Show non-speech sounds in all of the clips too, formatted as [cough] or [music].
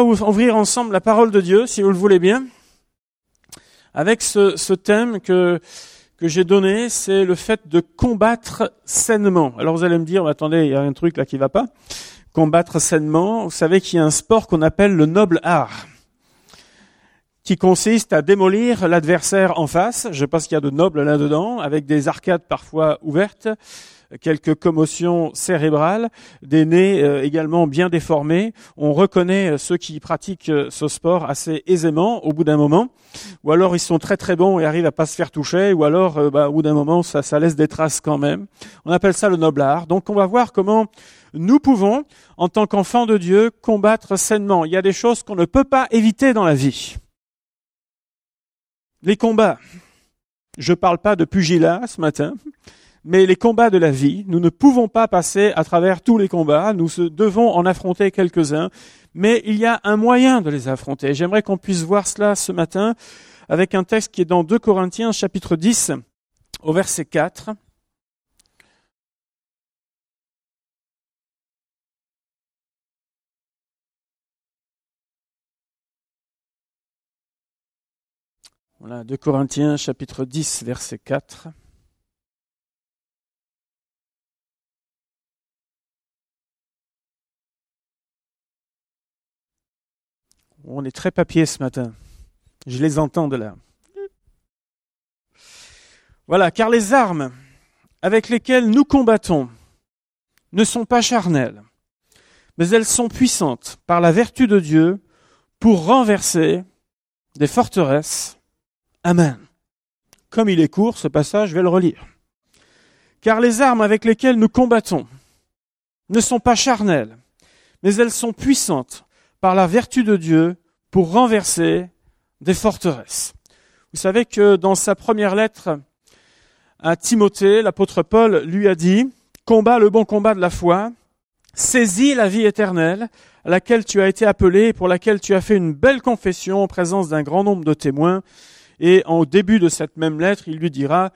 On va ouvrir ensemble la parole de Dieu, si vous le voulez bien, avec ce, thème que, que j'ai donné, c'est le fait de combattre sainement. Alors vous allez me dire, attendez, il y a un truc là qui va pas. Combattre sainement, vous savez qu'il y a un sport qu'on appelle le noble art, qui consiste à démolir l'adversaire en face. Je pense qu'il y a de noble là-dedans, avec des arcades parfois ouvertes, quelques commotions cérébrales, des nez euh, également bien déformés. On reconnaît euh, ceux qui pratiquent euh, ce sport assez aisément au bout d'un moment, ou alors ils sont très très bons et arrivent à pas se faire toucher, ou alors bah, au bout d'un moment ça, ça laisse des traces quand même. On appelle ça le noble art. Donc on va voir comment nous pouvons, en tant qu'enfants de Dieu, combattre sainement. Il y a des choses qu'on ne peut pas éviter dans la vie. Les combats. Je parle pas de pugilat ce matin mais les combats de la vie, nous ne pouvons pas passer à travers tous les combats, nous devons en affronter quelques-uns, mais il y a un moyen de les affronter. J'aimerais qu'on puisse voir cela ce matin avec un texte qui est dans 2 Corinthiens chapitre 10 au verset 4. Voilà, 2 Corinthiens chapitre 10 verset 4. On est très papier ce matin. Je les entends de là. Voilà, car les armes avec lesquelles nous combattons ne sont pas charnelles, mais elles sont puissantes par la vertu de Dieu pour renverser des forteresses. Amen. Comme il est court, ce passage, je vais le relire. Car les armes avec lesquelles nous combattons ne sont pas charnelles, mais elles sont puissantes par la vertu de Dieu pour renverser des forteresses. Vous savez que dans sa première lettre à Timothée, l'apôtre Paul lui a dit, combat le bon combat de la foi, saisis la vie éternelle à laquelle tu as été appelé et pour laquelle tu as fait une belle confession en présence d'un grand nombre de témoins. Et au début de cette même lettre, il lui dira,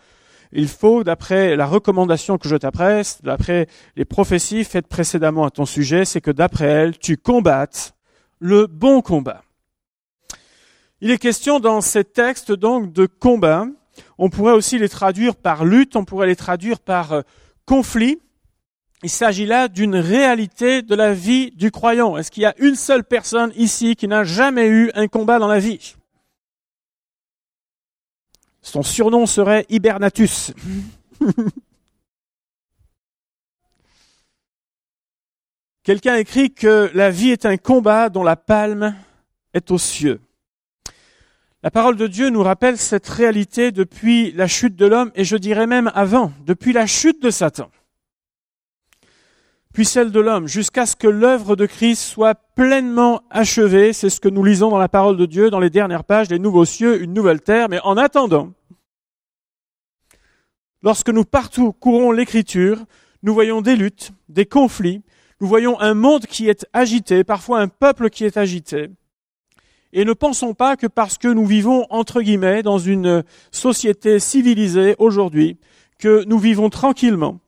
il faut, d'après la recommandation que je t'apprête, d'après les prophéties faites précédemment à ton sujet, c'est que d'après elles, tu combattes le bon combat. Il est question dans ces textes donc de combat. On pourrait aussi les traduire par lutte, on pourrait les traduire par euh, conflit. Il s'agit là d'une réalité de la vie du croyant. Est-ce qu'il y a une seule personne ici qui n'a jamais eu un combat dans la vie? Son surnom serait Hibernatus. [laughs] Quelqu'un écrit que la vie est un combat dont la palme est aux cieux. La parole de Dieu nous rappelle cette réalité depuis la chute de l'homme et je dirais même avant, depuis la chute de Satan, puis celle de l'homme, jusqu'à ce que l'œuvre de Christ soit pleinement achevée. C'est ce que nous lisons dans la parole de Dieu dans les dernières pages, les nouveaux cieux, une nouvelle terre. Mais en attendant, lorsque nous partout courons l'écriture, nous voyons des luttes, des conflits, nous voyons un monde qui est agité, parfois un peuple qui est agité. Et ne pensons pas que parce que nous vivons, entre guillemets, dans une société civilisée aujourd'hui, que nous vivons tranquillement,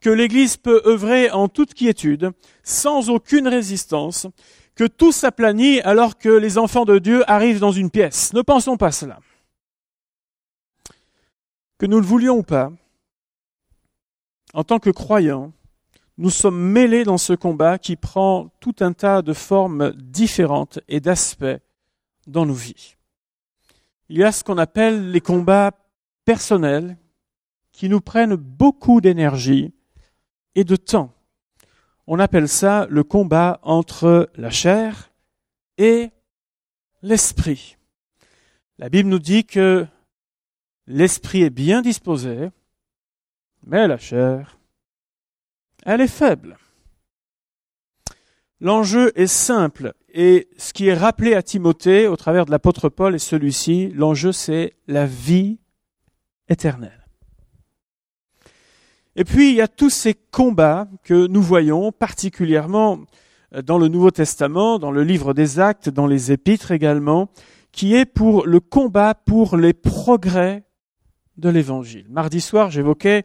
que l'Église peut œuvrer en toute quiétude, sans aucune résistance, que tout s'aplanit alors que les enfants de Dieu arrivent dans une pièce. Ne pensons pas cela. Que nous le voulions ou pas, en tant que croyants, nous sommes mêlés dans ce combat qui prend tout un tas de formes différentes et d'aspects dans nos vies. Il y a ce qu'on appelle les combats personnels qui nous prennent beaucoup d'énergie et de temps. On appelle ça le combat entre la chair et l'esprit. La Bible nous dit que l'esprit est bien disposé, mais la chair elle est faible. L'enjeu est simple et ce qui est rappelé à Timothée au travers de l'apôtre Paul est celui-ci, l'enjeu c'est la vie éternelle. Et puis il y a tous ces combats que nous voyons particulièrement dans le Nouveau Testament, dans le livre des actes, dans les épîtres également, qui est pour le combat pour les progrès de l'évangile. Mardi soir, j'évoquais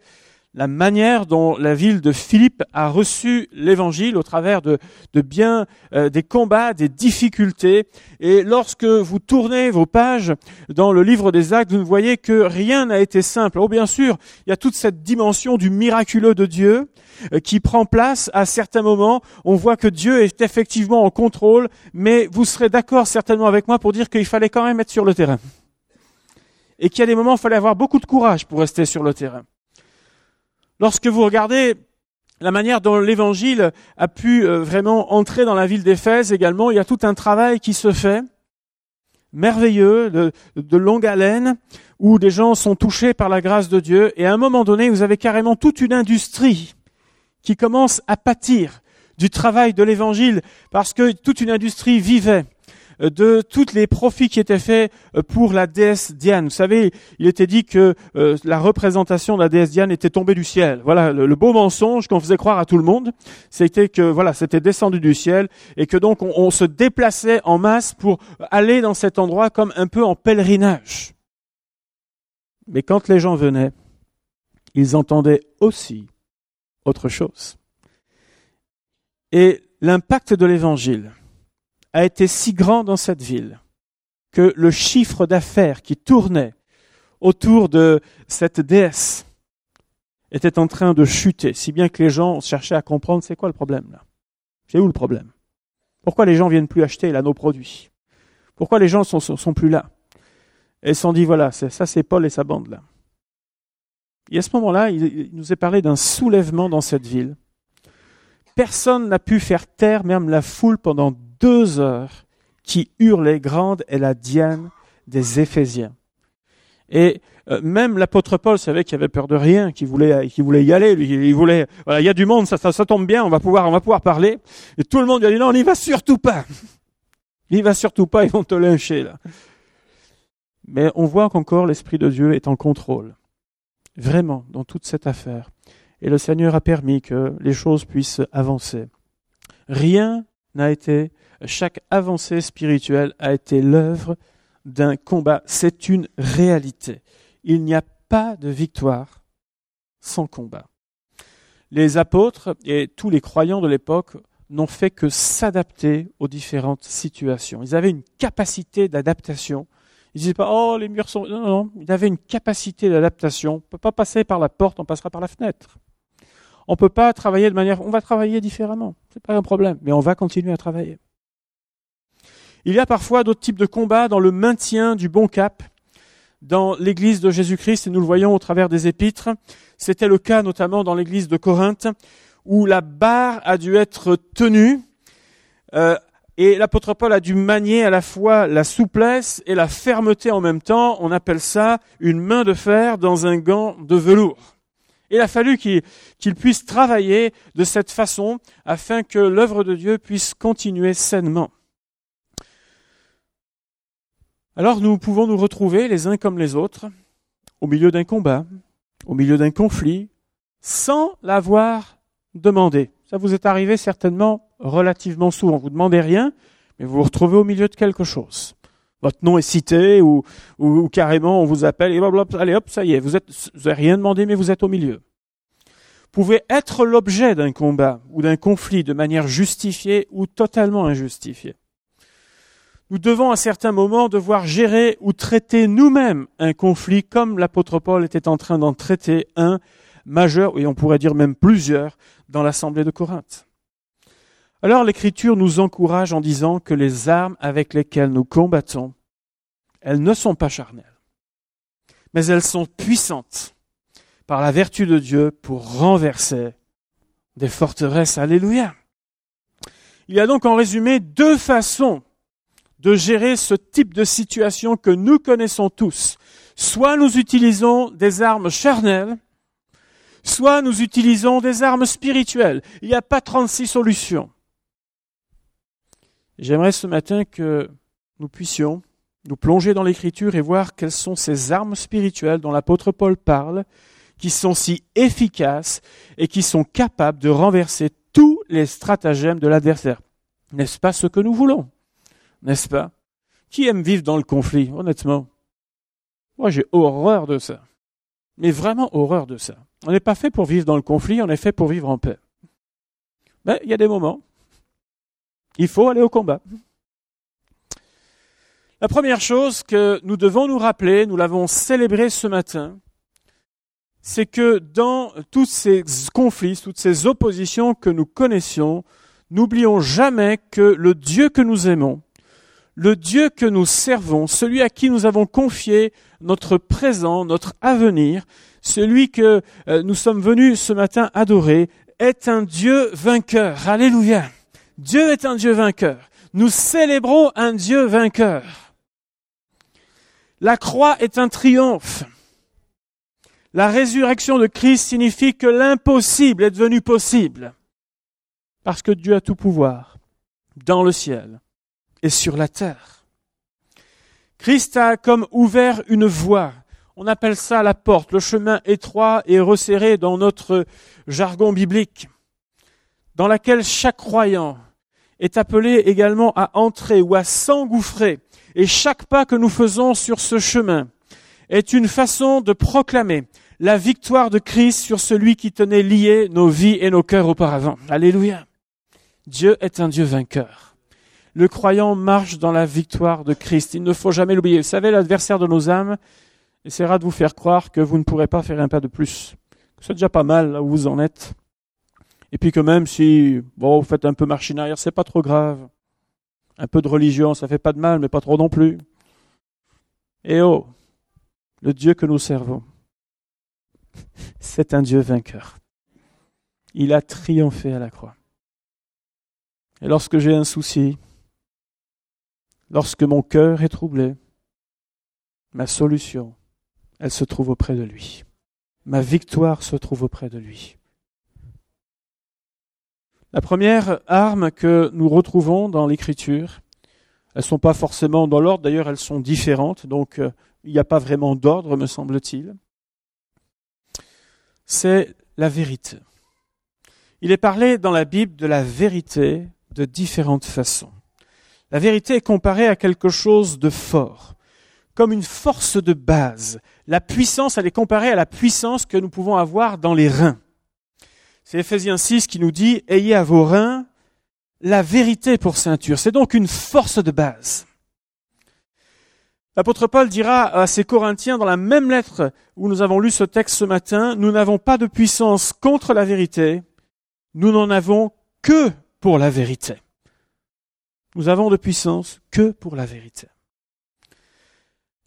la manière dont la ville de Philippe a reçu l'évangile au travers de, de bien euh, des combats, des difficultés. Et lorsque vous tournez vos pages dans le livre des actes, vous ne voyez que rien n'a été simple. Oh, bien sûr, il y a toute cette dimension du miraculeux de Dieu euh, qui prend place à certains moments. On voit que Dieu est effectivement en contrôle, mais vous serez d'accord certainement avec moi pour dire qu'il fallait quand même être sur le terrain. Et qu'il y a des moments où il fallait avoir beaucoup de courage pour rester sur le terrain. Lorsque vous regardez la manière dont l'évangile a pu euh, vraiment entrer dans la ville d'Éphèse également, il y a tout un travail qui se fait, merveilleux, de, de, longue haleine, où des gens sont touchés par la grâce de Dieu, et à un moment donné, vous avez carrément toute une industrie qui commence à pâtir du travail de l'évangile, parce que toute une industrie vivait de tous les profits qui étaient faits euh, pour la déesse Diane. Vous savez, il était dit que euh, la représentation de la déesse Diane était tombée du ciel. Voilà, le, beau mensonge qu'on faisait croire à tout le monde, c'était que voilà, c'était descendu du ciel et que donc on, on se déplaçait en masse pour aller dans cet endroit comme un peu en pèlerinage. Mais quand les gens venaient, ils entendaient aussi autre chose. Et l'impact de l'évangile a été si grand dans cette ville que le chiffre d'affaires qui tournait autour de cette déesse était en train de chuter, si bien que les gens cherchaient à comprendre c'est quoi le problème là. C'est où le problème? Pourquoi les gens viennent plus acheter là nos produits? Pourquoi les gens sont, sont, plus là? Et ils se sont dit voilà, ça c'est Paul et sa bande là. Et à ce moment-là, il nous est parlé d'un soulèvement dans cette ville. Personne n'a pu faire taire même la foule pendant deux heures qui hurlait grande est la Diane des Éphésiens. Et euh, même l'apôtre Paul savait qu'il avait peur de rien, qu'il voulait, qu'il voulait y aller. il voulait, voilà, il y a du monde, ça, ça, tombe bien, on va pouvoir, on va pouvoir parler. Et tout le monde lui a dit non, on n'y va surtout pas. [laughs] N'y va surtout pas, ils vont te lyncher là. Mais on voit qu'encore l'esprit de Dieu est en contrôle, vraiment dans toute cette affaire. Et le Seigneur a permis que les choses puissent avancer. Rien n'a été chaque avancée spirituelle a été l'œuvre d'un combat. C'est une réalité. Il n'y a pas de victoire sans combat. Les apôtres et tous les croyants de l'époque n'ont fait que s'adapter aux différentes situations. Ils avaient une capacité d'adaptation. Ils disaient pas, oh, les murs sont, non, non, ils avaient une capacité d'adaptation. On ne peut pas passer par la porte, on passera par la fenêtre. On peut pas travailler de manière, on va travailler différemment. C'est pas un problème, mais on va continuer à travailler. Il y a parfois d'autres types de combats dans le maintien du bon cap dans l'église de Jésus-Christ, et nous le voyons au travers des épîtres. C'était le cas notamment dans l'église de Corinthe, où la barre a dû être tenue, euh, et l'apôtre Paul a dû manier à la fois la souplesse et la fermeté en même temps. On appelle ça une main de fer dans un gant de velours. Il a fallu qu'il puisse travailler de cette façon afin que l'œuvre de Dieu puisse continuer sainement. Alors nous pouvons nous retrouver les uns comme les autres au milieu d'un combat, au milieu d'un conflit, sans l'avoir demandé. Ça vous est arrivé certainement relativement souvent. Vous demandez rien, mais vous vous retrouvez au milieu de quelque chose. Votre nom est cité ou, ou, carrément on vous appelle et blablabla, allez hop, ça y est, vous êtes, vous n'avez rien demandé mais vous êtes au milieu. Vous pouvez être l'objet d'un combat ou d'un conflit de manière justifiée ou totalement injustifiée nous devons à certains moments devoir gérer ou traiter nous-mêmes un conflit comme l'apôtre Paul était en train d'en traiter un majeur, et on pourrait dire même plusieurs, dans l'assemblée de Corinthe. Alors l'Écriture nous encourage en disant que les armes avec lesquelles nous combattons, elles ne sont pas charnelles, mais elles sont puissantes par la vertu de Dieu pour renverser des forteresses. Alléluia. Il y a donc en résumé deux façons de gérer ce type de situation que nous connaissons tous. Soit nous utilisons des armes charnelles, soit nous utilisons des armes spirituelles. Il n'y a pas 36 solutions. J'aimerais ce matin que nous puissions nous plonger dans l'écriture et voir quelles sont ces armes spirituelles dont l'apôtre Paul parle, qui sont si efficaces et qui sont capables de renverser tous les stratagèmes de l'adversaire. N'est-ce pas ce que nous voulons? N'est-ce pas? Qui aime vivre dans le conflit, honnêtement? Moi, j'ai horreur de ça. Mais vraiment horreur de ça. On n'est pas fait pour vivre dans le conflit, on est fait pour vivre en paix. Mais il y a des moments, il faut aller au combat. La première chose que nous devons nous rappeler, nous l'avons célébré ce matin, c'est que dans tous ces conflits, toutes ces oppositions que nous connaissions, n'oublions jamais que le Dieu que nous aimons, le Dieu que nous servons, celui à qui nous avons confié notre présent, notre avenir, celui que euh, nous sommes venus ce matin adorer, est un Dieu vainqueur. Alléluia. Dieu est un Dieu vainqueur. Nous célébrons un Dieu vainqueur. La croix est un triomphe. La résurrection de Christ signifie que l'impossible est devenu possible. Parce que Dieu a tout pouvoir dans le ciel et sur la terre. Christ a comme ouvert une voie. On appelle ça la porte, le chemin étroit et resserré dans notre jargon biblique, dans laquelle chaque croyant est appelé également à entrer ou à s'engouffrer. Et chaque pas que nous faisons sur ce chemin est une façon de proclamer la victoire de Christ sur celui qui tenait liés nos vies et nos cœurs auparavant. Alléluia. Dieu est un Dieu vainqueur. Le croyant marche dans la victoire de Christ. Il ne faut jamais l'oublier. Vous savez, l'adversaire de nos âmes essaiera de vous faire croire que vous ne pourrez pas faire un pas de plus. C'est déjà pas mal là où vous en êtes. Et puis que même si, vous faites un peu marche arrière, c'est pas trop grave. Un peu de religion, ça fait pas de mal, mais pas trop non plus. Et oh, le Dieu que nous servons, [laughs] c'est un Dieu vainqueur. Il a triomphé à la croix. Et lorsque j'ai un souci, lorsque mon cœur est troublé, ma solution, elle se trouve auprès de lui. Ma victoire se trouve auprès de lui. La première arme que nous retrouvons dans l'écriture, elles sont pas forcément dans l'ordre, d'ailleurs elles sont différentes, donc euh, il n'y a pas vraiment d'ordre, me semble-t-il. C'est la vérité. Il est parlé dans la Bible de la vérité de différentes façons. La vérité est comparée à quelque chose de fort, comme une force de base. La puissance, elle est comparée à la puissance que nous pouvons avoir dans les reins. C'est Ephésiens 6 qui nous dit, ayez à vos reins la vérité pour ceinture. C'est donc une force de base. L'apôtre Paul dira à ses Corinthiens dans la même lettre où nous avons lu ce texte ce matin, nous n'avons pas de puissance contre la vérité, nous n'en avons que pour la vérité. Nous avons de puissance que pour la vérité.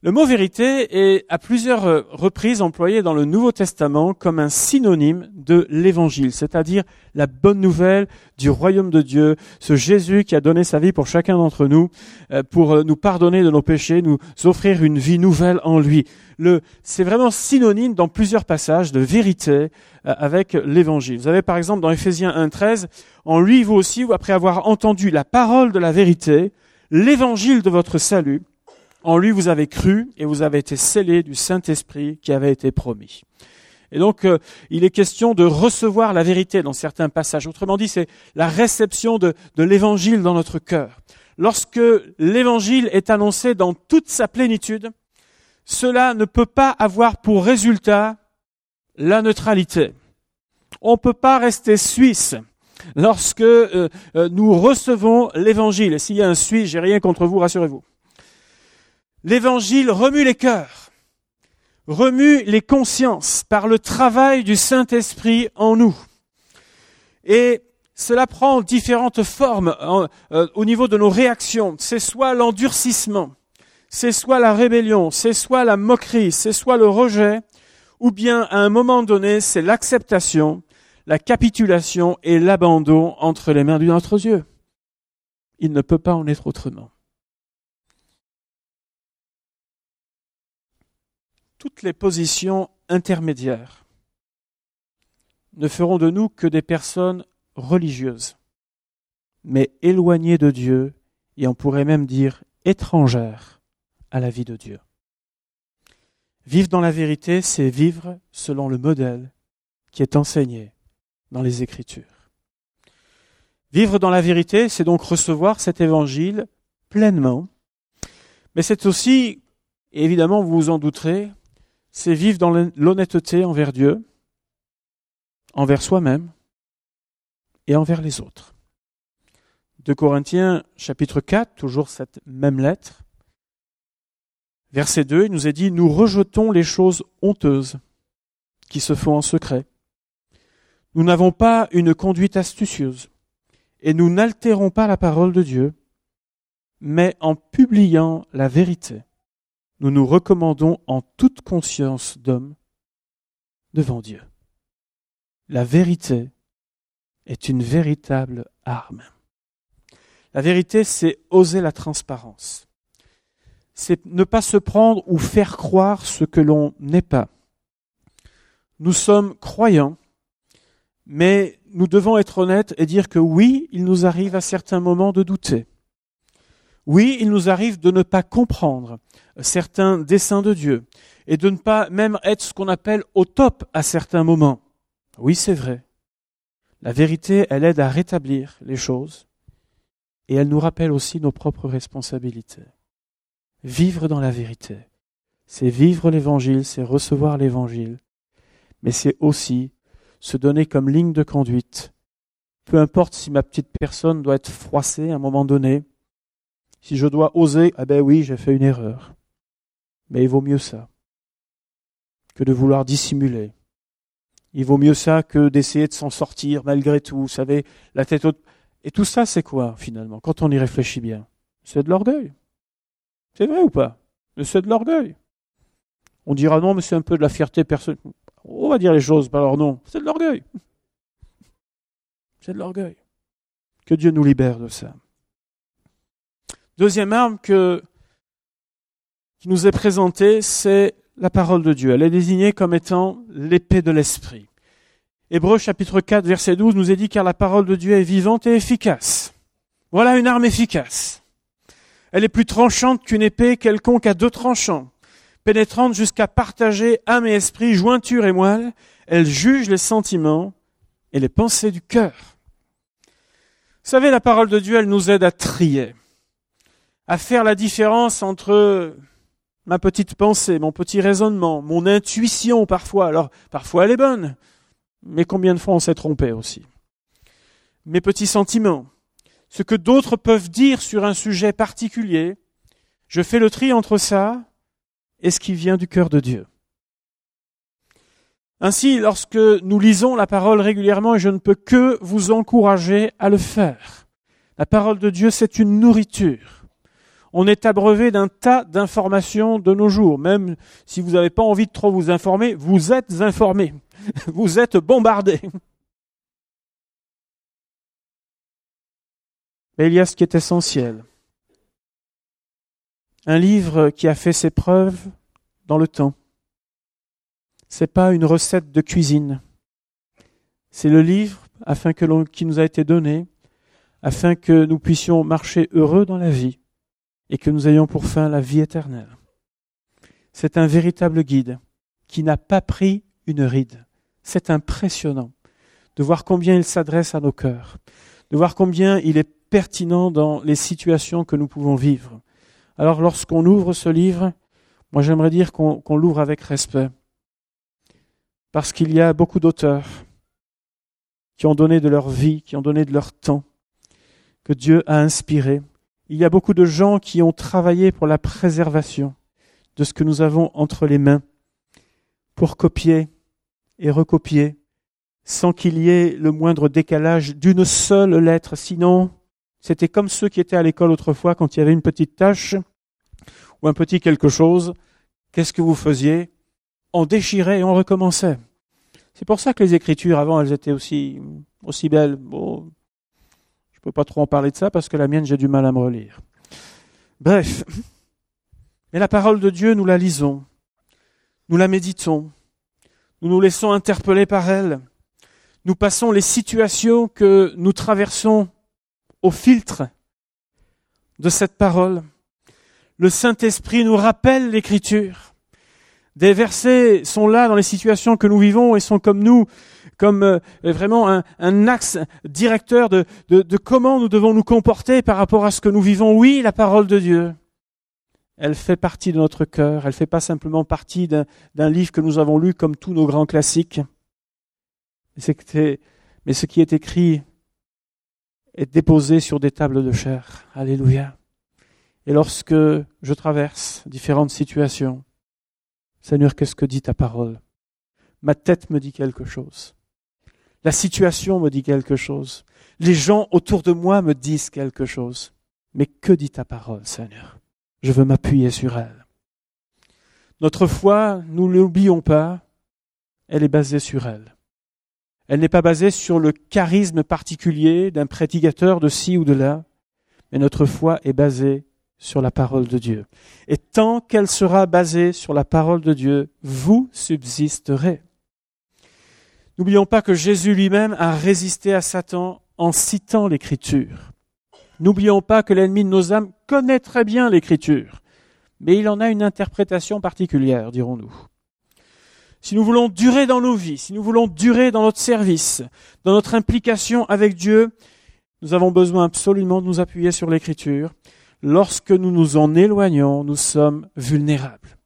Le mot vérité est à plusieurs euh, reprises employé dans le Nouveau Testament comme un synonyme de l'évangile, c'est-à-dire la bonne nouvelle du royaume de Dieu, ce Jésus qui a donné sa vie pour chacun d'entre nous, euh, pour euh, nous pardonner de nos péchés, nous offrir une vie nouvelle en lui. C'est vraiment synonyme dans plusieurs passages de vérité avec l'évangile. Vous avez par exemple dans Ephésiens 1.13, en lui vous aussi, après avoir entendu la parole de la vérité, l'évangile de votre salut, en lui, vous avez cru et vous avez été scellés du Saint-Esprit qui avait été promis. Et donc, euh, il est question de recevoir la vérité dans certains passages. Autrement dit, c'est la réception de, l'évangile dans notre cœur. Lorsque l'évangile est annoncé dans toute sa plénitude, cela ne peut pas avoir pour résultat la neutralité. On ne peut pas rester suisse lorsque euh, euh, nous recevons l'évangile. S'il y a un Suisse, j'ai rien contre vous, rassurez-vous. L'évangile remue les cœurs, remue les consciences par le travail du Saint-Esprit en nous. Et cela prend différentes formes euh, au niveau de nos réactions. C'est soit l'endurcissement, c'est soit la rébellion, c'est soit la moquerie, c'est soit le rejet, ou bien à un moment donné, c'est l'acceptation, la capitulation et l'abandon entre les mains de notre Dieu. Il ne peut pas en être autrement. Toutes les positions intermédiaires ne feront de nous que des personnes religieuses, mais éloignées de Dieu et on pourrait même dire étrangères à la vie de Dieu. Vivre dans la vérité, c'est vivre selon le modèle qui est enseigné dans les Écritures. Vivre dans la vérité, c'est donc recevoir cet évangile pleinement, mais c'est aussi, évidemment, vous vous en douterez, c'est vivre dans l'honnêteté envers Dieu, envers soi-même et envers les autres. De Corinthiens chapitre 4, toujours cette même lettre, verset 2, il nous est dit, nous rejetons les choses honteuses qui se font en secret. Nous n'avons pas une conduite astucieuse et nous n'altérons pas la parole de Dieu, mais en publiant la vérité, nous nous recommandons en toute conscience d'homme devant Dieu. La vérité est une véritable arme. La vérité, c'est oser la transparence. C'est ne pas se prendre ou faire croire ce que l'on n'est pas. Nous sommes croyants, mais nous devons être honnêtes et dire que oui, il nous arrive à certains moments de douter. Oui, il nous arrive de ne pas comprendre certains desseins de Dieu et de ne pas même être ce qu'on appelle au top à certains moments. Oui, c'est vrai. La vérité, elle aide à rétablir les choses et elle nous rappelle aussi nos propres responsabilités. Vivre dans la vérité, c'est vivre l'évangile, c'est recevoir l'évangile, mais c'est aussi se donner comme ligne de conduite. Peu importe si ma petite personne doit être froissée à un moment donné, si je dois oser, ah ben oui, j'ai fait une erreur. Mais il vaut mieux ça que de vouloir dissimuler. Il vaut mieux ça que d'essayer de s'en sortir malgré tout. Vous savez, la tête haute. Et tout ça, c'est quoi finalement Quand on y réfléchit bien, c'est de l'orgueil. C'est vrai ou pas? Mais c'est de l'orgueil. On dira non, mais c'est un peu de la fierté personnelle. On va dire les choses par leur nom. C'est de l'orgueil. C'est de l'orgueil. Que Dieu nous libère de ça. Deuxième arme qui nous est présentée, c'est la parole de Dieu. Elle est désignée comme étant l'épée de l'esprit. Hébreu chapitre 4 verset 12 nous est dit car la parole de Dieu est vivante et efficace. Voilà une arme efficace. Elle est plus tranchante qu'une épée quelconque à deux tranchants, pénétrante jusqu'à partager âme et esprit, jointure et moelle. Elle juge les sentiments et les pensées du cœur. Vous savez, la parole de Dieu, elle nous aide à trier, à faire la différence entre ma petite pensée, mon petit raisonnement, mon intuition parfois. Alors, parfois elle est bonne, mais combien de fois on s'est trompé aussi? Mes petits sentiments, ce que d'autres peuvent dire sur un sujet particulier, je fais le tri entre ça et ce qui vient du cœur de Dieu. Ainsi, lorsque nous lisons la parole régulièrement, et je ne peux que vous encourager à le faire, la parole de Dieu, c'est une nourriture on est abreuvé d'un tas d'informations de nos jours. Même si vous n'avez pas envie de trop vous informer, vous êtes informé. [laughs] Vous êtes bombardé. Mais il y a ce qui est essentiel. Un livre qui a fait ses preuves dans le temps. C'est pas une recette de cuisine. C'est le livre afin que qui nous a été donné afin que nous puissions marcher heureux dans la vie et que nous ayons pour fin la vie éternelle. C'est un véritable guide qui n'a pas pris une ride. C'est impressionnant de voir combien il s'adresse à nos cœurs, de voir combien il est pertinent dans les situations que nous pouvons vivre. Alors lorsqu'on ouvre ce livre, moi j'aimerais dire qu'on l'ouvre avec respect, parce qu'il y a beaucoup d'auteurs qui ont donné de leur vie, qui ont donné de leur temps, que Dieu a inspiré il y a beaucoup de gens qui ont travaillé pour la préservation de ce que nous avons entre les mains, pour copier et recopier, sans qu'il y ait le moindre décalage d'une seule lettre. Sinon, c'était comme ceux qui étaient à l'école autrefois quand il y avait une petite tâche ou un petit quelque chose. Qu'est-ce que vous faisiez? On déchirait et on recommençait. C'est pour ça que les écritures avant, elles étaient aussi, belles. Je peux pas trop en parler de ça parce que la mienne, j'ai du mal à me relire. Bref. Mais la parole de Dieu, nous la lisons. Nous la méditons. Nous nous laissons interpeller par elle. Nous passons les situations que nous traversons au filtre de cette parole. Le Saint-Esprit nous rappelle l'écriture. Des versets sont là dans les situations que nous vivons et sont comme nous comme euh, vraiment un, axe directeur de, de comment nous devons nous comporter par rapport à ce que nous vivons. Oui, la parole de Dieu, elle fait partie de notre cœur, elle fait pas simplement partie d'un livre que nous avons lu comme tous nos grands classiques, mais ce qui est écrit est déposé sur des tables de chair. Alléluia. Et lorsque je traverse différentes situations, Seigneur, qu'est-ce que dit ta parole? Ma tête me dit quelque chose. La situation me dit quelque chose. Les gens autour de moi me disent quelque chose. Mais que dit ta parole, Seigneur? Je veux m'appuyer sur elle. Notre foi, nous ne l'oublions pas, elle est basée sur elle. Elle n'est pas basée sur le charisme particulier d'un prédicateur de ci ou de là, mais notre foi est basée sur la parole de Dieu. Et tant qu'elle sera basée sur la parole de Dieu, vous subsisterez. N'oublions pas que Jésus lui-même a résisté à Satan en citant l'Écriture. N'oublions pas que l'ennemi de nos âmes connaît très bien l'Écriture, mais il en a une interprétation particulière, dirons-nous. Si nous voulons durer dans nos vies, si nous voulons durer dans notre service, dans notre implication avec Dieu, nous avons besoin absolument de nous appuyer sur l'Écriture. Lorsque nous nous en éloignons, nous sommes vulnérables.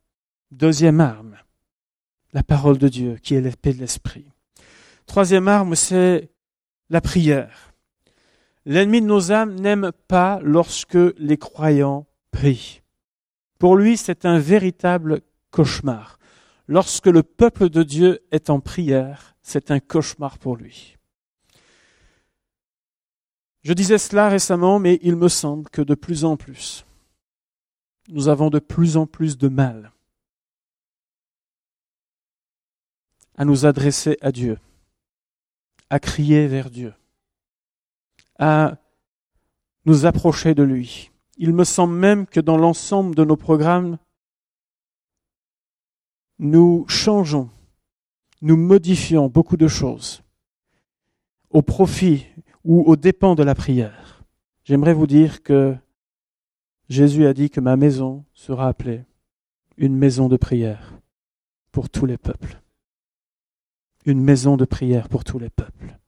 Deuxième arme, la parole de Dieu, qui est l'épée de l'Esprit. Troisième arme, c'est la prière. L'ennemi de nos âmes n'aime pas lorsque les croyants prient. Pour lui, c'est un véritable cauchemar. Lorsque le peuple de Dieu est en prière, c'est un cauchemar pour lui. Je disais cela récemment, mais il me semble que de plus en plus, nous avons de plus en plus de mal à nous adresser à Dieu, à crier vers Dieu, à nous approcher de lui. Il me semble même que dans l'ensemble de nos programmes, nous changeons, nous modifions beaucoup de choses au profit ou aux dépens de la prière. J'aimerais vous dire que Jésus a dit que ma maison sera appelée une maison de prière pour tous les peuples. Une maison de prière pour tous les peuples.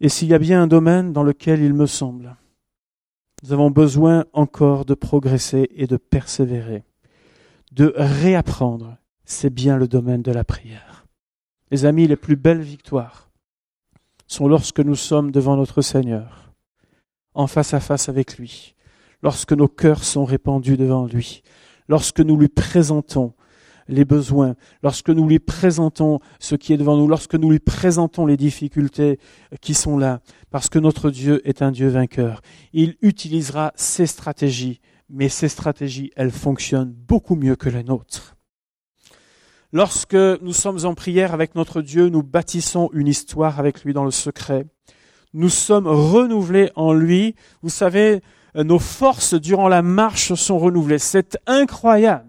Et s'il y a bien un domaine dans lequel il me semble, nous avons besoin encore de progresser et de persévérer, de réapprendre, c'est bien le domaine de la prière. Les amis, les plus belles victoires sont lorsque nous sommes devant notre Seigneur, en face à face avec lui, lorsque nos cœurs sont répandus devant lui, lorsque nous lui présentons les besoins, lorsque nous lui présentons ce qui est devant nous, lorsque nous lui présentons les difficultés qui sont là, parce que notre Dieu est un Dieu vainqueur. Il utilisera ses stratégies mais ces stratégies, elles fonctionnent beaucoup mieux que les nôtres. Lorsque nous sommes en prière avec notre Dieu, nous bâtissons une histoire avec lui dans le secret. Nous sommes renouvelés en lui. Vous savez, nos forces durant la marche sont renouvelées. C'est incroyable.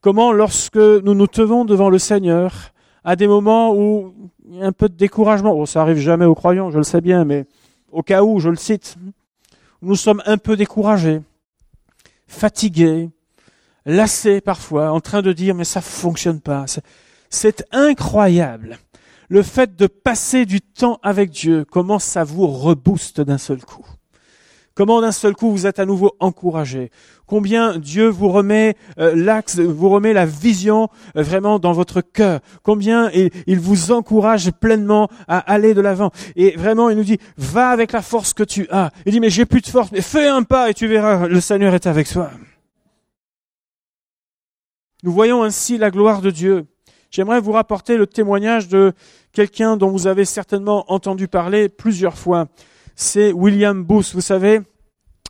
Comment lorsque nous nous tenons devant le Seigneur, à des moments où il y a un peu de découragement, bon, ça arrive jamais aux croyants, je le sais bien, mais au cas où, je le cite, nous sommes un peu découragés fatigué, lassé parfois, en train de dire mais ça fonctionne pas. C'est incroyable. Le fait de passer du temps avec Dieu, comment ça vous rebooste d'un seul coup. Comment d'un seul coup vous êtes à nouveau encouragé? Combien Dieu vous remet euh, l'axe, vous remet la vision euh, vraiment dans votre cœur? Combien il, vous encourage pleinement à aller de l'avant? Et vraiment, il nous dit, va avec la force que tu as. Il dit, mais j'ai plus de force, mais fais un pas et tu verras, le Seigneur est avec toi. Nous voyons ainsi la gloire de Dieu. J'aimerais vous rapporter le témoignage de quelqu'un dont vous avez certainement entendu parler plusieurs fois c'est William Booth, vous savez,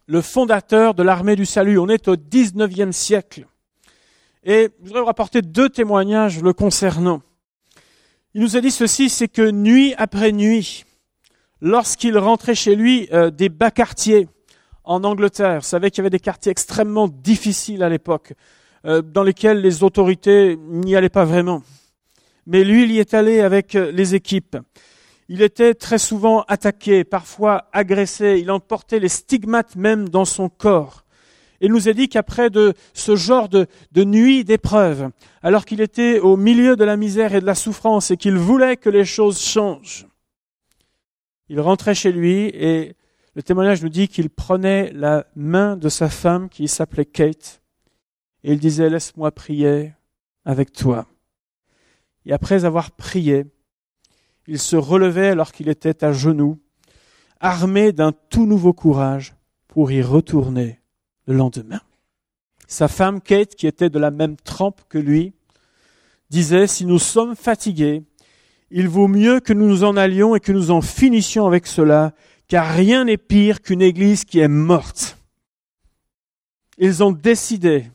le fondateur de l'armée du salut. On est au 19e siècle. Et je voudrais vous rapporter deux témoignages le concernant. Il nous a dit ceci, c'est que nuit après nuit, lorsqu'il rentrait chez lui euh, des bas quartiers en Angleterre, vous savez qu'il y avait des quartiers extrêmement difficiles à l'époque, euh, dans lesquels les autorités n'y allaient pas vraiment. Mais lui, il y est allé avec euh, les équipes. Il était très souvent attaqué, parfois agressé, il emportait les stigmates même dans son corps. Il nous a dit qu'après de ce genre de, de nuit d'épreuve, alors qu'il était au milieu de la misère et de la souffrance et qu'il voulait que les choses changent, il rentrait chez lui et le témoignage nous dit qu'il prenait la main de sa femme qui s'appelait Kate et il disait laisse-moi prier avec toi. Et après avoir prié, il se relevait alors qu'il était à genoux, armé d'un tout nouveau courage pour y retourner le lendemain. Sa femme Kate, qui était de la même trempe que lui, disait, si nous sommes fatigués, il vaut mieux que nous nous en allions et que nous en finissions avec cela, car rien n'est pire qu'une église qui est morte. Ils ont décidé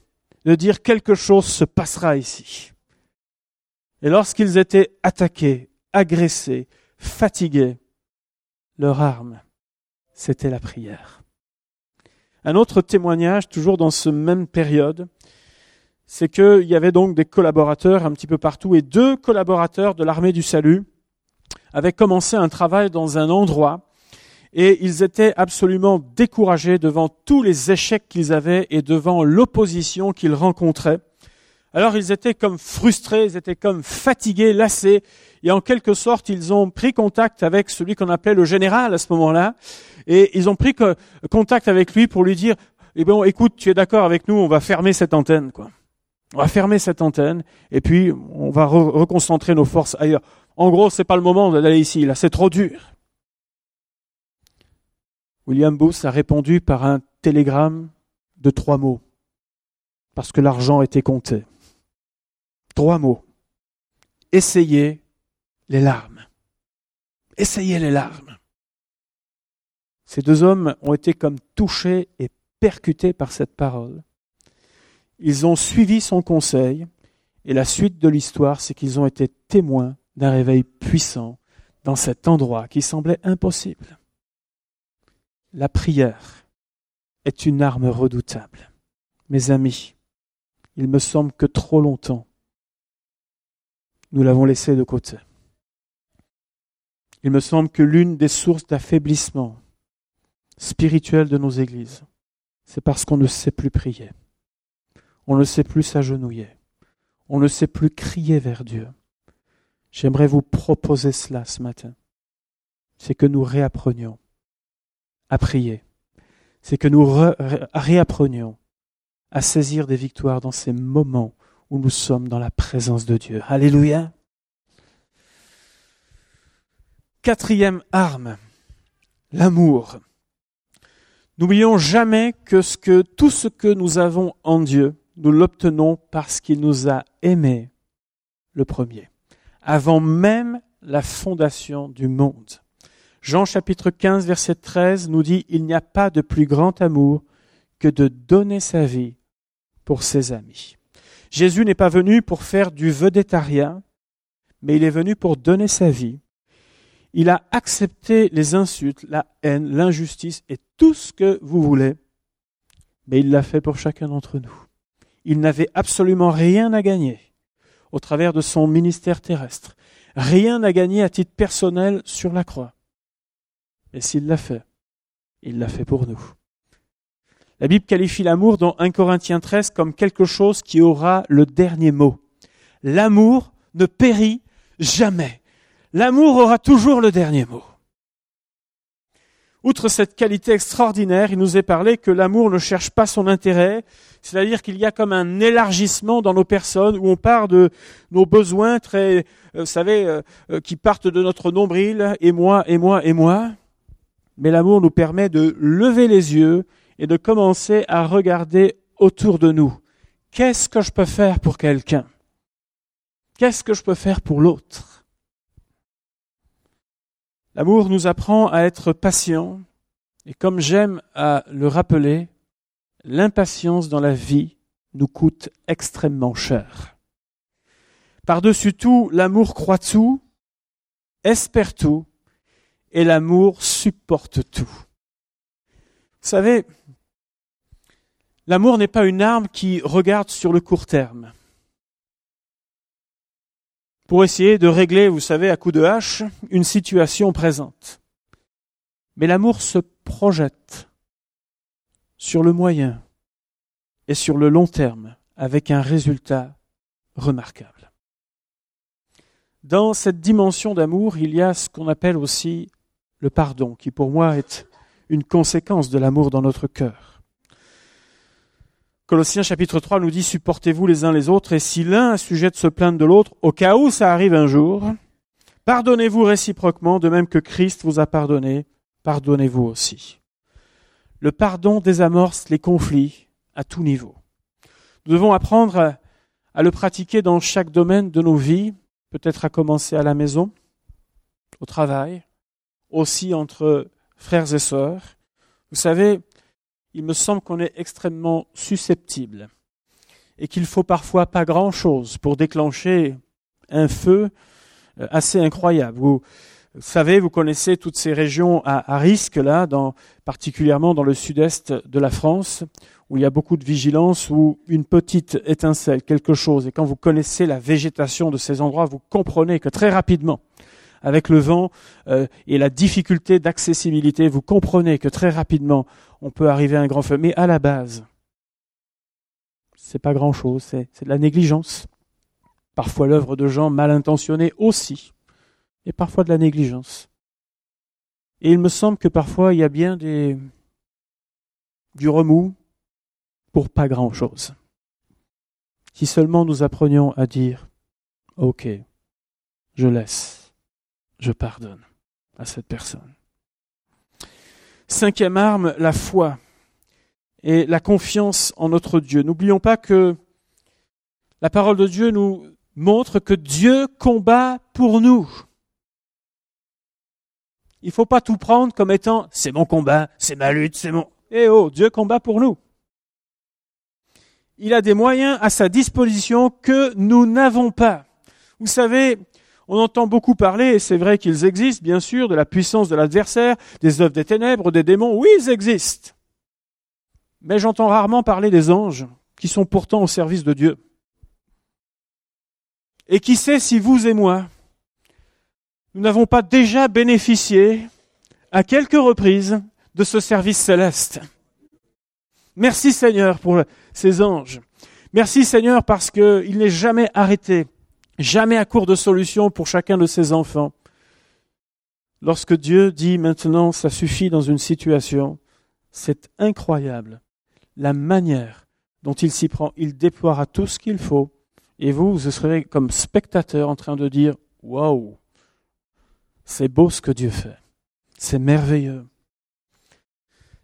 de dire quelque chose se passera ici. Et lorsqu'ils étaient attaqués, agressés, fatigués, leur arme, c'était la prière. Un autre témoignage, toujours dans ce même période, c'est qu'il y avait donc des collaborateurs un petit peu partout et deux collaborateurs de l'armée du salut avaient commencé un travail dans un endroit et ils étaient absolument découragés devant tous les échecs qu'ils avaient et devant l'opposition qu'ils rencontraient. Alors ils étaient comme frustrés, ils étaient comme fatigués, lassés, et en quelque sorte ils ont pris contact avec celui qu'on appelait le général à ce moment-là, et ils ont pris contact avec lui pour lui dire, eh bien, écoute, tu es d'accord avec nous, on va fermer cette antenne, quoi. On va fermer cette antenne, et puis on va reconcentrer nos forces ailleurs. En gros, c'est pas le moment d'aller ici, là, c'est trop dur. William Booth a répondu par un télégramme de trois mots, parce que l'argent était compté. Trois mots. Essayez les larmes. Essayez les larmes. Ces deux hommes ont été comme touchés et percutés par cette parole. Ils ont suivi son conseil et la suite de l'histoire, c'est qu'ils ont été témoins d'un réveil puissant dans cet endroit qui semblait impossible. La prière est une arme redoutable. Mes amis, il me semble que trop longtemps, nous l'avons laissée de côté. Il me semble que l'une des sources d'affaiblissement spirituel de nos églises, c'est parce qu'on ne sait plus prier. On ne sait plus s'agenouiller. On ne sait plus crier vers Dieu. J'aimerais vous proposer cela ce matin. C'est que nous réapprenions à prier. C'est que nous réapprenions à saisir des victoires dans ces moments où nous sommes dans la présence de Dieu. Alléluia. Quatrième arme, l'amour. N'oublions jamais que, que tout ce que nous avons en Dieu, nous l'obtenons parce qu'il nous a aimés le premier, avant même la fondation du monde. Jean chapitre 15 verset 13 nous dit, Il n'y a pas de plus grand amour que de donner sa vie pour ses amis. Jésus n'est pas venu pour faire du vedettariat, mais il est venu pour donner sa vie il a accepté les insultes, la haine, l'injustice et tout ce que vous voulez, mais il l'a fait pour chacun d'entre nous. Il n'avait absolument rien à gagner au travers de son ministère terrestre, rien à gagner à titre personnel sur la croix. Et s'il l'a fait, il l'a fait pour nous. La Bible qualifie l'amour dans 1 Corinthiens 13 comme quelque chose qui aura le dernier mot. L'amour ne périt jamais l'amour aura toujours le dernier mot. Outre cette qualité extraordinaire, il nous est parlé que l'amour ne cherche pas son intérêt, c'est-à-dire qu'il y a comme un élargissement dans nos personnes où on part de nos besoins très, euh, vous savez, euh, euh, qui partent de notre nombril, et moi, et moi, et moi. Mais l'amour nous permet de lever les yeux et de commencer à regarder autour de nous. Qu'est-ce que je peux faire pour quelqu'un? Qu'est-ce que je peux faire pour l'autre? L'amour nous apprend à être patient, et comme j'aime à le rappeler, l'impatience dans la vie nous coûte extrêmement cher. Par-dessus tout, l'amour croit tout, espère tout, et l'amour supporte tout. Vous savez, l'amour n'est pas une arme qui regarde sur le court terme pour essayer de régler, vous savez, à coup de hache, une situation présente. Mais l'amour se projette sur le moyen et sur le long terme avec un résultat remarquable. Dans cette dimension d'amour, il y a ce qu'on appelle aussi le pardon, qui pour moi est une conséquence de l'amour dans notre cœur. Colossiens chapitre 3 nous dit supportez-vous les uns les autres et si l'un a sujet de se plaindre de l'autre, au cas où ça arrive un jour, Pardonnez-vous réciproquement, de même que Christ vous a pardonné, pardonnez-vous aussi. Le pardon désamorce les conflits à tout niveau. Nous devons apprendre à, le pratiquer dans chaque domaine de nos vies, peut-être à commencer à la maison, au travail, aussi entre frères et sœurs. Vous savez, il me semble qu'on est extrêmement susceptible et qu'il faut parfois pas grand-chose pour déclencher un feu euh, assez incroyable. Vous, savez, vous connaissez toutes ces régions à, risque là, particulièrement dans le sud-est de la France, où il y a beaucoup de vigilance, où une petite étincelle, quelque chose, et quand vous connaissez la végétation de ces endroits, vous comprenez que très rapidement, avec le vent euh, et la difficulté d'accessibilité, vous comprenez que très rapidement, on peut arriver à un grand feu. Mais à la base, c'est pas grand chose, c'est de la négligence parfois l'œuvre de gens mal intentionnés aussi, et parfois de la négligence. Et il me semble que parfois il y a bien des, du remous pour pas grand chose. Si seulement nous apprenions à dire, OK, je laisse, je pardonne à cette personne. Cinquième arme, la foi et la confiance en notre Dieu. N'oublions pas que la parole de Dieu nous montre que Dieu combat pour nous. Il ne faut pas tout prendre comme étant c'est mon combat, c'est ma lutte, c'est mon. Eh oh, Dieu combat pour nous. Il a des moyens à sa disposition que nous n'avons pas. Vous savez, on entend beaucoup parler, et c'est vrai qu'ils existent, bien sûr, de la puissance de l'adversaire, des œuvres des ténèbres, des démons. Oui, ils existent. Mais j'entends rarement parler des anges, qui sont pourtant au service de Dieu. Et qui sait si vous et moi, nous n'avons pas déjà bénéficié à quelques reprises de ce service céleste. Merci Seigneur pour ces anges. Merci Seigneur parce qu'il n'est jamais arrêté, jamais à court de solution pour chacun de ses enfants. Lorsque Dieu dit maintenant ça suffit dans une situation, c'est incroyable la manière dont il s'y prend. Il déploiera tout ce qu'il faut et vous, vous serez comme spectateur en train de dire Waouh, c'est beau ce que Dieu fait. C'est merveilleux.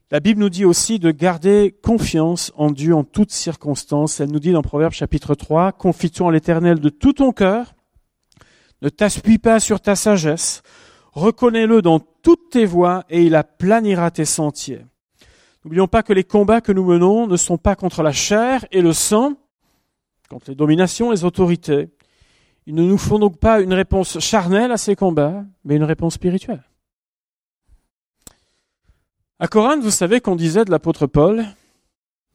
La Bible nous dit aussi de garder confiance en Dieu en toutes circonstances. Elle nous dit dans Proverbe chapitre 3, confie-toi en l'éternel de tout ton cœur, ne t'appuie pas sur ta sagesse, reconnais-le dans toutes tes voies et il aplanira tes sentiers. N'oublions pas que les combats que nous menons ne sont pas contre la chair et le sang, contre les dominations, les autorités. Il ne nous faut donc pas une réponse charnelle à ces combats, mais une réponse spirituelle. À Corinthe, vous savez qu'on disait de l'apôtre Paul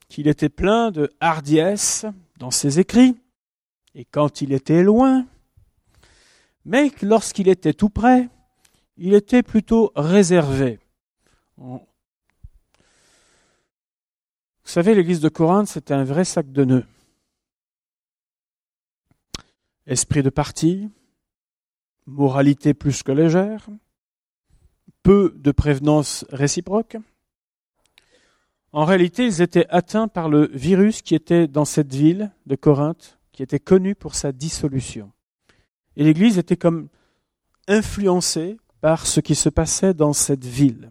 qu'il était plein de hardiesse dans ses écrits, et quand il était loin, mais que lorsqu'il était tout près, il était plutôt réservé. Vous savez, l'église de Corinthe, c'était un vrai sac de nœuds esprit de parti, moralité plus que légère, peu de prévenance réciproque. En réalité, ils étaient atteints par le virus qui était dans cette ville de Corinthe, qui était connu pour sa dissolution. Et l'Église était comme influencée par ce qui se passait dans cette ville.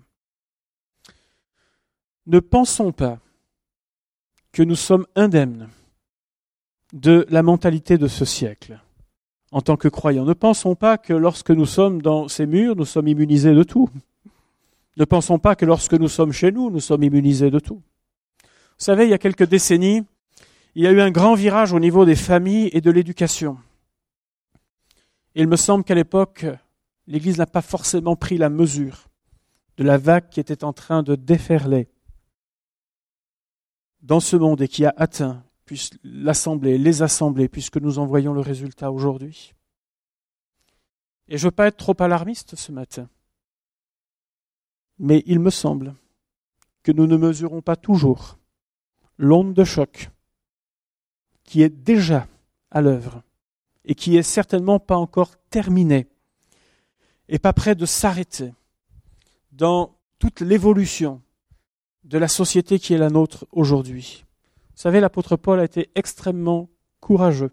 Ne pensons pas que nous sommes indemnes de la mentalité de ce siècle en tant que croyants. Ne pensons pas que lorsque nous sommes dans ces murs, nous sommes immunisés de tout. Ne pensons pas que lorsque nous sommes chez nous, nous sommes immunisés de tout. Vous savez, il y a quelques décennies, il y a eu un grand virage au niveau des familles et de l'éducation. il me semble qu'à l'époque, l'Église n'a pas forcément pris la mesure de la vague qui était en train de déferler dans ce monde et qui a atteint l'Assemblée, les assemblées, puisque nous en voyons le résultat aujourd'hui. Et je ne veux pas être trop alarmiste ce matin, mais il me semble que nous ne mesurons pas toujours l'onde de choc qui est déjà à l'œuvre et qui est certainement pas encore terminée et pas près de s'arrêter dans toute l'évolution de la société qui est la nôtre aujourd'hui. Vous savez, l'apôtre Paul a été extrêmement courageux.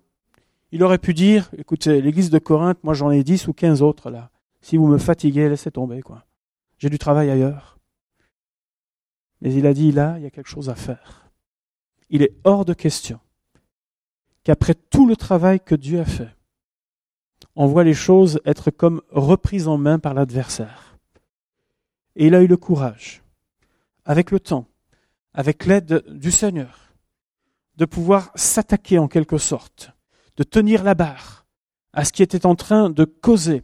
Il aurait pu dire, écoutez, l'église de Corinthe, moi j'en ai dix ou quinze autres là. Si vous me fatiguez, laissez tomber, quoi. J'ai du travail ailleurs. Mais il a dit, là, il y a quelque chose à faire. Il est hors de question qu'après tout le travail que Dieu a fait, on voit les choses être comme reprises en main par l'adversaire. Et il a eu le courage, avec le temps, avec l'aide du Seigneur, de pouvoir s'attaquer en quelque sorte, de tenir la barre à ce qui était en train de causer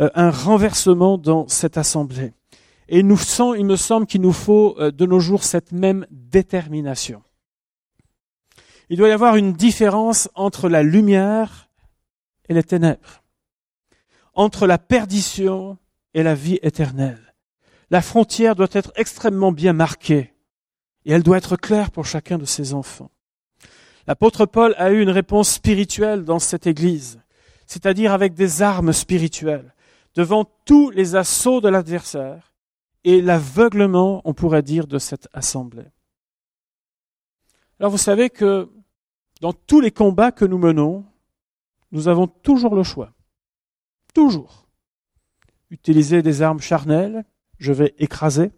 euh, un renversement dans cette assemblée. Et nous il me semble qu'il nous faut euh, de nos jours cette même détermination. Il doit y avoir une différence entre la lumière et les ténèbres, entre la perdition et la vie éternelle. La frontière doit être extrêmement bien marquée et elle doit être claire pour chacun de ses enfants. L'apôtre Paul a eu une réponse spirituelle dans cette église, c'est-à-dire avec des armes spirituelles, devant tous les assauts de l'adversaire et l'aveuglement, on pourrait dire, de cette assemblée. Alors vous savez que dans tous les combats que nous menons, nous avons toujours le choix. Toujours. Utiliser des armes charnelles, je vais écraser,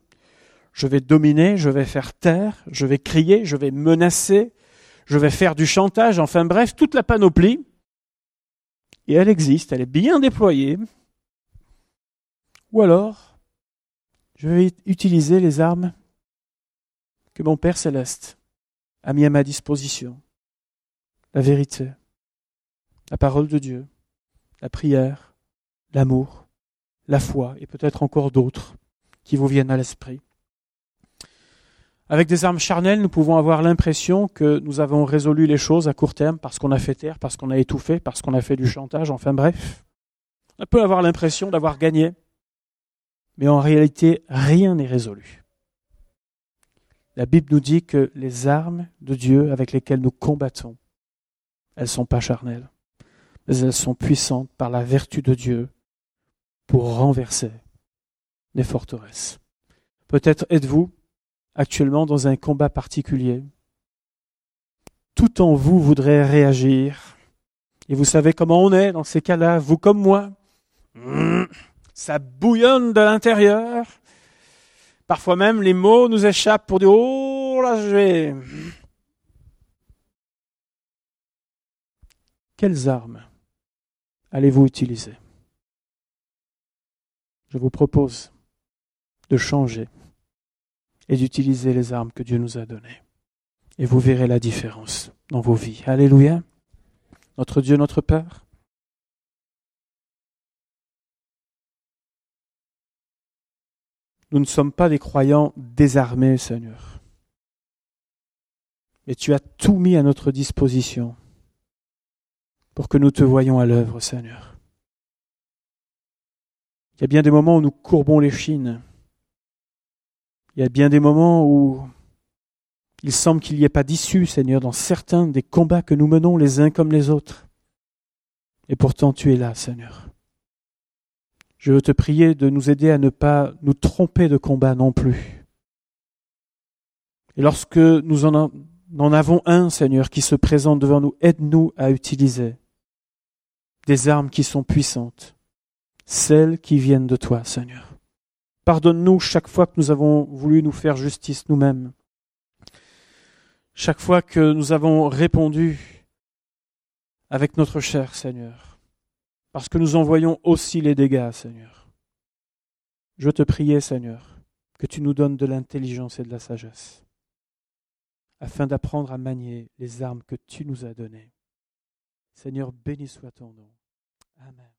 je vais dominer, je vais faire taire, je vais crier, je vais menacer, je vais faire du chantage, enfin bref, toute la panoplie. Et elle existe, elle est bien déployée. Ou alors, je vais utiliser les armes que mon Père céleste a mis à ma disposition. La vérité, la parole de Dieu, la prière, l'amour, la foi et peut-être encore d'autres qui vous viennent à l'esprit. Avec des armes charnelles, nous pouvons avoir l'impression que nous avons résolu les choses à court terme parce qu'on a fait taire, parce qu'on a étouffé, parce qu'on a fait du chantage, enfin bref. On peut avoir l'impression d'avoir gagné, mais en réalité, rien n'est résolu. La Bible nous dit que les armes de Dieu avec lesquelles nous combattons, elles ne sont pas charnelles, mais elles sont puissantes par la vertu de Dieu pour renverser les forteresses. Peut-être êtes-vous actuellement dans un combat particulier. Tout en vous voudrait réagir. Et vous savez comment on est dans ces cas-là, vous comme moi. Mmh, ça bouillonne de l'intérieur. Parfois même les mots nous échappent pour dire Oh là je vais. Quelles armes allez-vous utiliser? Je vous propose de changer et d'utiliser les armes que Dieu nous a données. Et vous verrez la différence dans vos vies. Alléluia. Notre Dieu, notre Père. Nous ne sommes pas des croyants désarmés, Seigneur. Mais tu as tout mis à notre disposition pour que nous te voyions à l'œuvre, Seigneur. Il y a bien des moments où nous courbons les chines, il y a bien des moments où il semble qu'il n'y ait pas d'issue, Seigneur, dans certains des combats que nous menons les uns comme les autres. Et pourtant tu es là, Seigneur. Je veux te prier de nous aider à ne pas nous tromper de combat non plus. Et lorsque nous en, en avons un, Seigneur, qui se présente devant nous, aide-nous à utiliser des armes qui sont puissantes, celles qui viennent de toi, Seigneur. Pardonne-nous chaque fois que nous avons voulu nous faire justice nous-mêmes. Chaque fois que nous avons répondu avec notre chair, Seigneur. Parce que nous en voyons aussi les dégâts, Seigneur. Je te priais, Seigneur, que tu nous donnes de l'intelligence et de la sagesse, afin d'apprendre à manier les armes que tu nous as données. Seigneur, béni soit ton nom. Amen.